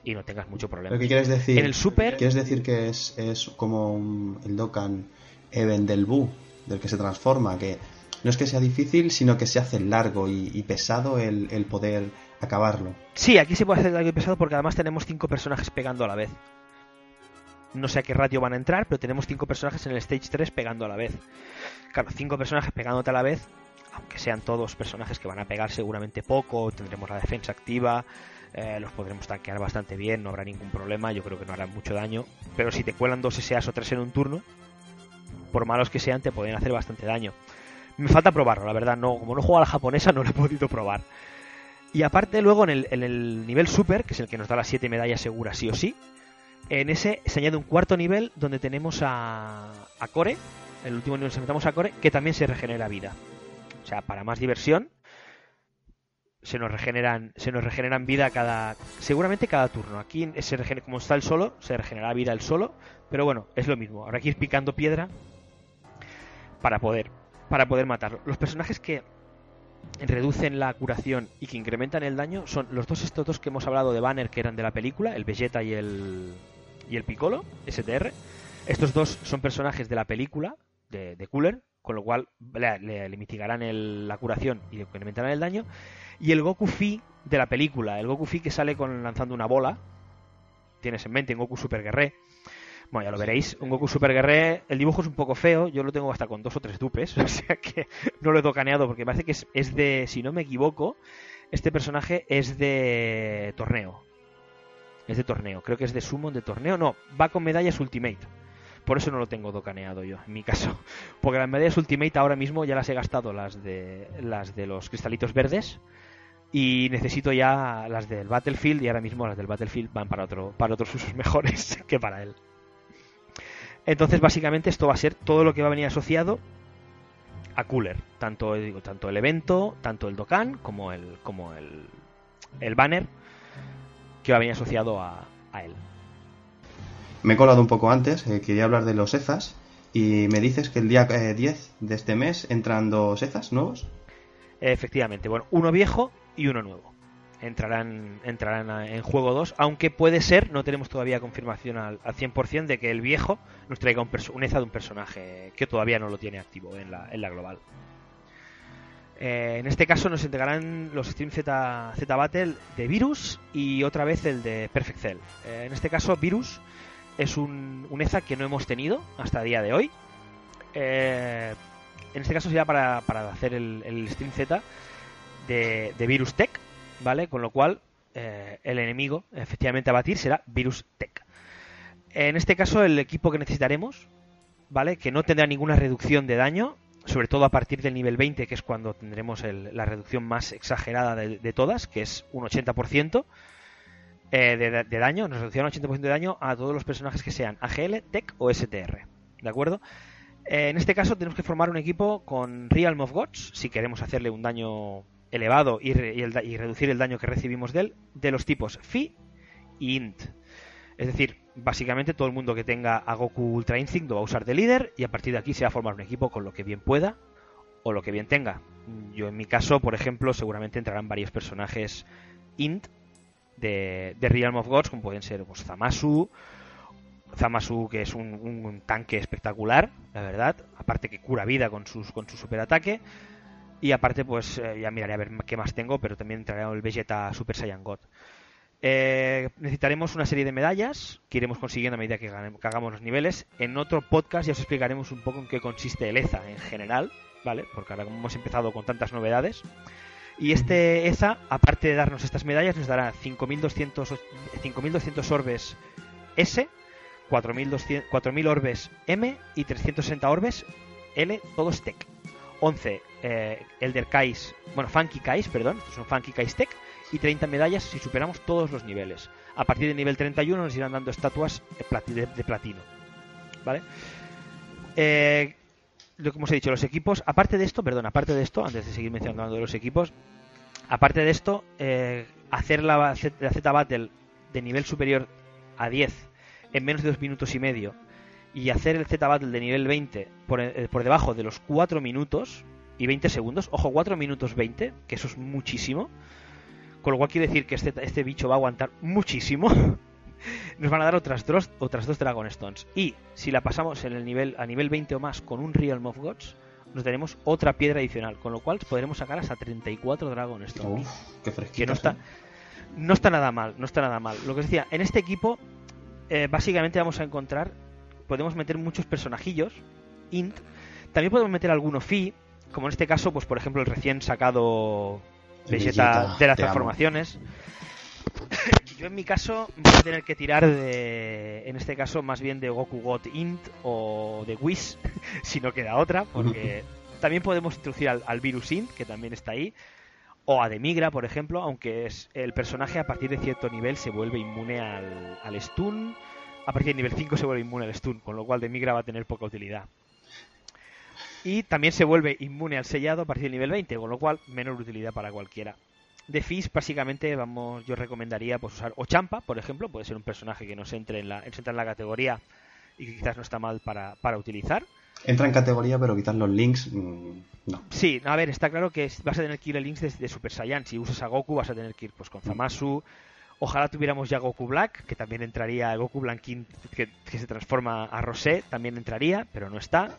y no tengas mucho problema. ¿Pero qué quieres decir? En el Super. ¿Quieres decir que es, es como un- el Dokkan Even del Bu, del que se transforma? Que no es que sea difícil, sino que se hace largo y, y pesado el, poder acabarlo. Sí, aquí se puede hacer algo pesado porque además tenemos cinco personajes pegando a la vez. No sé a qué ratio van a entrar, pero tenemos cinco personajes en el Stage 3 pegando a la vez. Claro, cinco personajes pegándote a la vez, aunque sean todos personajes que van a pegar seguramente poco, tendremos la defensa activa, eh, los podremos tanquear bastante bien, no habrá ningún problema, yo creo que no harán mucho daño. Pero si te cuelan dos SAs o tres en un turno, por malos que sean, te pueden hacer bastante daño. Me falta probarlo, la verdad, no, como no juego a la japonesa, no lo he podido probar. Y aparte, luego en el, en el nivel super, que es el que nos da las 7 medallas seguras sí o sí, en ese se añade un cuarto nivel donde tenemos a, a Core, el último nivel nos enfrentamos a Core, que también se regenera vida. O sea, para más diversión, se nos regeneran, se nos regeneran vida cada. seguramente cada turno. Aquí se regenera, como está el solo, se regenera vida el solo, pero bueno, es lo mismo. Habrá que ir picando piedra para poder. Para poder matarlo. Los personajes que reducen la curación y que incrementan el daño son los dos estos dos que hemos hablado de Banner que eran de la película, el Vegeta y el y el Piccolo, STR. Estos dos son personajes de la película de, Cooler, con lo cual le, mitigarán el- la curación y le incrementarán el daño. Y el Goku Fi de la película, el Goku Fi que sale con lanzando una bola. Tienes en mente en Goku Super Guerré. Bueno, ya lo veréis. Un Goku Super Guerré, el dibujo es un poco feo. Yo lo tengo hasta con dos o tres dupes. O sea que no lo he tocaneado porque parece que es, es de, si no me equivoco, este personaje es de torneo. Es de torneo. Creo que es de Summon de torneo. No, va con medallas Ultimate. Por eso no lo tengo docaneado yo, en mi caso. Porque las medallas Ultimate ahora mismo ya las he gastado, las de, las de los cristalitos verdes. Y necesito ya las del Battlefield. Y ahora mismo las del Battlefield van para, otro, para otros usos mejores que para él. Entonces, básicamente, esto va a ser todo lo que va a venir asociado a Cooler. Tanto, digo, tanto el evento, tanto el Dokkan, como el, como el, el banner que va a venir asociado a, a él. Me he colado un poco antes, eh, quería hablar de los EZAs. Y me dices que el día eh, 10 de este mes entran dos EZAs nuevos. Efectivamente, bueno, uno viejo y uno nuevo. Entrarán, entrarán en juego 2, aunque puede ser, no tenemos todavía confirmación al, al 100% de que el viejo nos traiga un, un de un personaje que todavía no lo tiene activo en la, en la global. Eh, en este caso nos entregarán los Stream Z, Z Battle de Virus y otra vez el de Perfect Cell. Eh, en este caso, Virus es un, un que no hemos tenido hasta el día de hoy. Eh, en este caso sería para, para hacer el, el Stream Z de, de Virus Tech, ¿vale? Con lo cual eh, el enemigo efectivamente a batir será Virus Tech. En este caso el equipo que necesitaremos, ¿vale? Que no tendrá ninguna reducción de daño, sobre todo a partir del nivel 20, que es cuando tendremos el- la reducción más exagerada de, de todas, que es un 80% eh, de, de daño, nos reducirá un 80% de daño a todos los personajes que sean AGL, Tech o STR, ¿de acuerdo? Eh, en este caso tenemos que formar un equipo con Realm of Gods, si queremos hacerle un daño elevado y, re- y el y reducir el daño que recibimos de él, de los tipos Fi y Int. Es decir, básicamente todo el mundo que tenga a Goku Ultra Instinct lo va a usar de líder y a partir de aquí se va a formar un equipo con lo que bien pueda o lo que bien tenga. Yo en mi caso, por ejemplo, seguramente entrarán varios personajes Int de, de Realm of Gods, como pueden ser pues, Zamasu, Zamasu, que es un, un, tanque espectacular, la verdad. Aparte que cura vida con, sus, con su superataque. Y aparte, pues eh, ya miraré a ver qué más tengo, pero también entraré el Vegeta Super Saiyan God. Eh, necesitaremos una serie de medallas que iremos consiguiendo a medida que, hagamos los niveles. En otro podcast ya os explicaremos un poco en qué consiste el EZA en general, ¿vale? Porque ahora hemos empezado con tantas novedades. Y este EZA, aparte de darnos estas medallas, nos dará 5.200 orbes S, 4.000 orbes M y 360 orbes L, todos Tech. 11 eh, Elder Kais, bueno, Funky Kais, perdón, estos son Funky Kais Tech y 30 medallas si superamos todos los niveles. A partir del nivel 31 nos irán dando estatuas de, platino. ¿Vale? Eh, lo que hemos dicho, los equipos, aparte de esto, perdón, aparte de esto, antes de seguir mencionando los equipos, aparte de esto, eh, hacer la, la Z Battle de nivel superior a 10 en menos de 2 minutos y medio y hacer el Z Battle de nivel 20 por, eh, por debajo de los 4 minutos y 20 segundos, ojo, 4 minutos 20, que eso es muchísimo, con lo cual quiere decir que este, este bicho va a aguantar muchísimo. Nos van a dar otras dos, otras dos Dragon Stones. Y si la pasamos en el nivel, a nivel 20 o más con un Realm of Gods, nos daremos otra piedra adicional. Con lo cual podremos sacar hasta 34 Dragon Stones. qué que no está, ¿eh? no está nada mal, no está nada mal. Lo que os decía, en este equipo eh, básicamente vamos a encontrar, podemos meter muchos personajillos, int, también podemos meter alguno fi, como en este caso, pues por ejemplo el recién sacado Vegeta de las transformaciones. Yo en mi caso voy a tener que tirar de, en este caso más bien de Goku God Int o de Whis, si no queda otra, porque también podemos introducir al, Virus Int, que también está ahí, o a Demigra, por ejemplo, aunque es el personaje a partir de cierto nivel se vuelve inmune al, al stun, a partir de nivel 5 se vuelve inmune al stun, con lo cual Demigra va a tener poca utilidad. Y también se vuelve inmune al sellado a partir del nivel 20, con lo cual menor utilidad para cualquiera. De Fizz, básicamente, vamos, yo recomendaría pues, usar Ochampa, por ejemplo, puede ser un personaje que nos entre en la, entra en la categoría y que quizás no está mal para, utilizar. Entra en categoría, pero quizás los links mm, no. Sí, a ver, está claro que vas a tener que ir a links de, Super Saiyan. Si usas a Goku, vas a tener que ir pues, con Zamasu. Ojalá tuviéramos ya Goku Black, que también entraría. Goku Blanquín, que, se transforma a Rosé, también entraría, pero no está.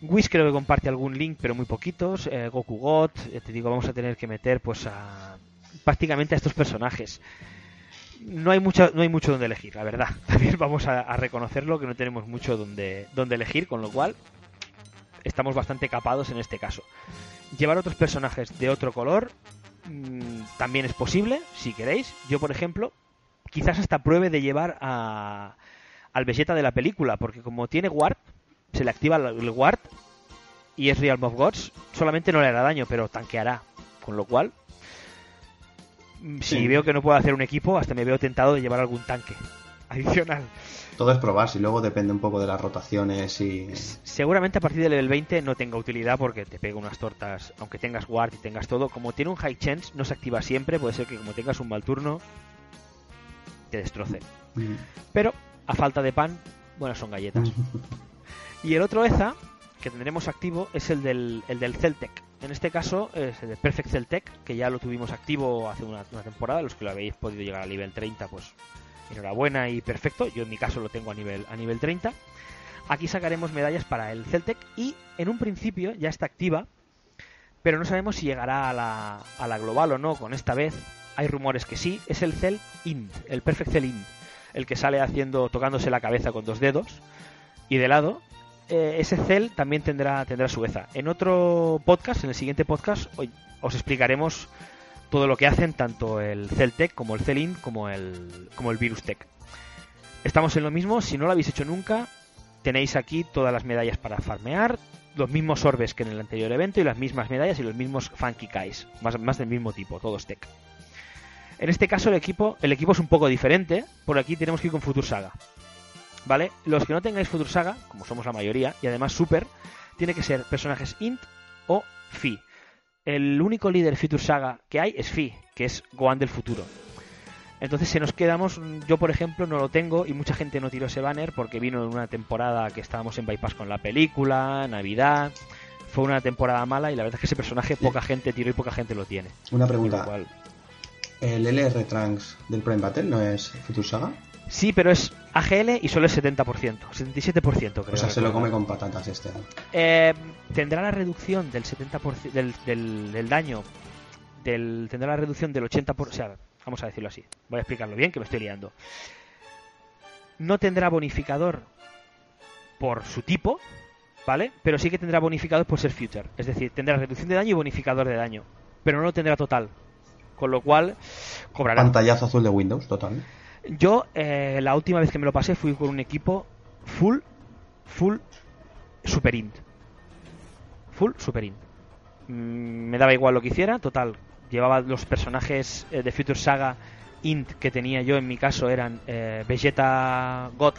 Whis creo que comparte algún link, pero muy poquitos. Eh, Goku God, eh, te digo, vamos a tener que meter pues a prácticamente a estos personajes. No hay mucho, no hay mucho donde elegir, la verdad. También vamos a, reconocerlo que no tenemos mucho donde, donde elegir, con lo cual estamos bastante capados en este caso. Llevar otros personajes de otro color mm, también es posible, si queréis. Yo, por ejemplo, quizás hasta pruebe de llevar a, al Vegeta de la película, porque como tiene Warp, se le activa el Ward y es Realm of Gods, solamente no le hará daño, pero tanqueará. Con lo cual, mm, si veo que no puedo hacer un equipo, hasta me veo tentado de llevar algún tanque adicional. Todo es probar, si luego depende un poco de las rotaciones y... Seguramente a partir del level 20 no tenga utilidad porque te pega unas tortas, aunque tengas guard y tengas todo. Como tiene un high chance, no se activa siempre, puede ser que como tengas un mal turno, te destroce. Mm. Pero, a falta de pan, buenas son galletas. Y el otro EZA que tendremos activo es el del, el del Celtec. En este caso es el de Perfect Celtec, que ya lo tuvimos activo hace una, temporada. Los que lo habéis podido llegar a nivel 30, pues enhorabuena y perfecto. Yo en mi caso lo tengo a nivel, a nivel 30. Aquí sacaremos medallas para el Celtec y en un principio ya está activa, pero no sabemos si llegará a la, a la global o no con esta vez. Hay rumores que sí, es el Cell Int, el Perfect Cell Int, el que sale haciendo, tocándose la cabeza con dos dedos y de lado eh, ese cel también tendrá, tendrá su EZA. En otro podcast, en el siguiente podcast, hoy os explicaremos todo lo que hacen tanto el Celtec como el Celin como el, como el Virustec. Estamos en lo mismo, si no lo habéis hecho nunca, tenéis aquí todas las medallas para farmear, los mismos orbes que en el anterior evento y las mismas medallas y los mismos Funky Kais, más, más del mismo tipo, todos tech. En este caso el equipo, el equipo es un poco diferente, por aquí tenemos que ir con Future Saga. ¿vale? Los que no tengáis Future Saga, como somos la mayoría, y además Super, tiene que ser personajes Int o Fi. El único líder Future Saga que hay es Fi, que es Gohan del futuro. Entonces se nos quedamos, yo por ejemplo no lo tengo y mucha gente no tiró ese banner porque vino en una temporada que estábamos en bypass con la película, Navidad, fue una temporada mala y la verdad es que ese personaje poca gente tiró y poca gente lo tiene. Una pregunta. ¿El LR Trunks del Prime Battle no es Future Saga? Sí, pero es AGL y solo es 70%, 77% creo. O sea, se lo come con patatas este. Eh, tendrá la reducción del 70% del, del, del daño, del, tendrá la reducción del 80%, o sea, vamos a decirlo así, voy a explicarlo bien que me estoy liando. No tendrá bonificador por su tipo, ¿vale? Pero sí que tendrá bonificador por ser future, es decir, tendrá reducción de daño y bonificador de daño, pero no lo tendrá total, con lo cual cobrará. Pantallazo azul de Windows, total. Yo, eh, la última vez que me lo pasé, fui con un equipo full, full super int. Full super int. Mm, me daba igual lo que hiciera, total. Llevaba los personajes eh, de Future Saga int que tenía yo, en mi caso, eran eh, Vegeta God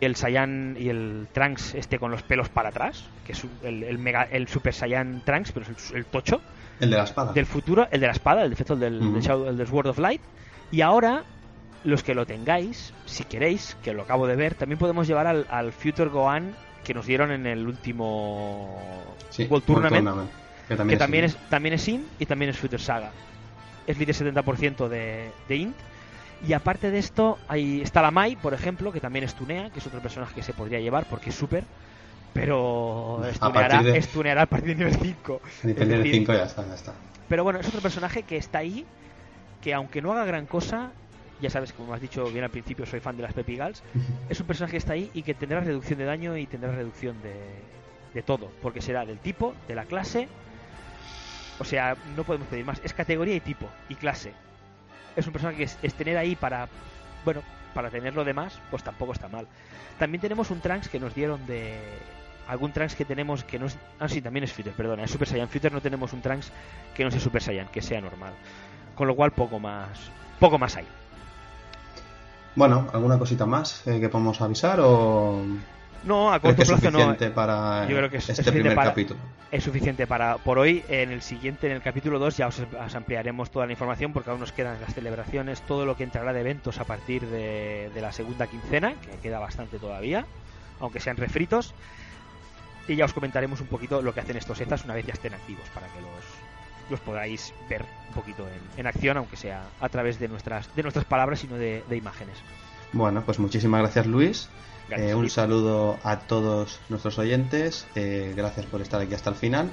el Saiyan y el Trunks este con los pelos para atrás, que es el, el, mega, el Super Saiyan Trunks, pero es el, el tocho El de la espada. del futuro, el de la espada, el defecto del, del del Sword of Light. Y ahora, los que lo tengáis, si queréis, que lo acabo de ver, también podemos llevar al, al Future Gohan que nos dieron en el último Sí, World Tournament, Que que también, también es, es, también es INT y también es Future Saga. Es líder 70% de, de INT. Y aparte de esto, ahí está la Mai, por ejemplo, que también es Tunea, que es otro personaje que se podría llevar porque es super. Pero A estuneará, partir de- estuneará a partir de nivel 5. Nivel es decir, 5 ya está, ya está. pero bueno, es otro personaje que está ahí, que aunque no haga gran cosa, ya sabes, como has dicho bien al principio, soy fan de las Peppy Girls, es un personaje que está ahí y que tendrá reducción de daño y tendrá reducción de, de todo, porque será del tipo, de la clase, o sea, no podemos pedir más, es categoría y tipo, y clase. Es un personaje que es, es tener ahí para, bueno, para tener lo demás, pues tampoco está mal. También tenemos un Trunks que nos dieron de... Algún Trunks que tenemos que no es... Ah, sí, también es Future, perdona. Es Super Saiyan Future no tenemos un Trunks que no sea Super Saiyan, que sea normal. Con lo cual poco más... Poco más hay. Bueno, ¿alguna cosita más eh, que podemos avisar o No, a corto plazo no. suficiente para Yo creo que es- este es primer para- capítulo? Es suficiente para por hoy. En el siguiente, en el capítulo 2, ya os, os ampliaremos toda la información porque aún nos quedan las celebraciones, todo lo que entrará de eventos a partir de, de la segunda quincena, que queda bastante todavía, aunque sean refritos. Y ya os comentaremos un poquito lo que hacen estos EZAs una vez ya estén activos para que los, los podáis ver un poquito en, en acción, aunque sea a través de nuestras, de nuestras palabras y no de, de imágenes. Bueno, pues muchísimas gracias Luis. Gracias, Eh, un Luis. saludo a todos nuestros oyentes. eh, gracias por estar aquí hasta el final.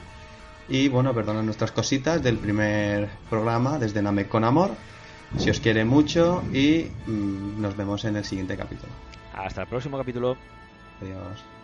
Y bueno, perdonad nuestras cositas del primer programa desde Namek con Amor. Si os quiere mucho y mm, nos vemos en el siguiente capítulo. Hasta el próximo capítulo. Adiós.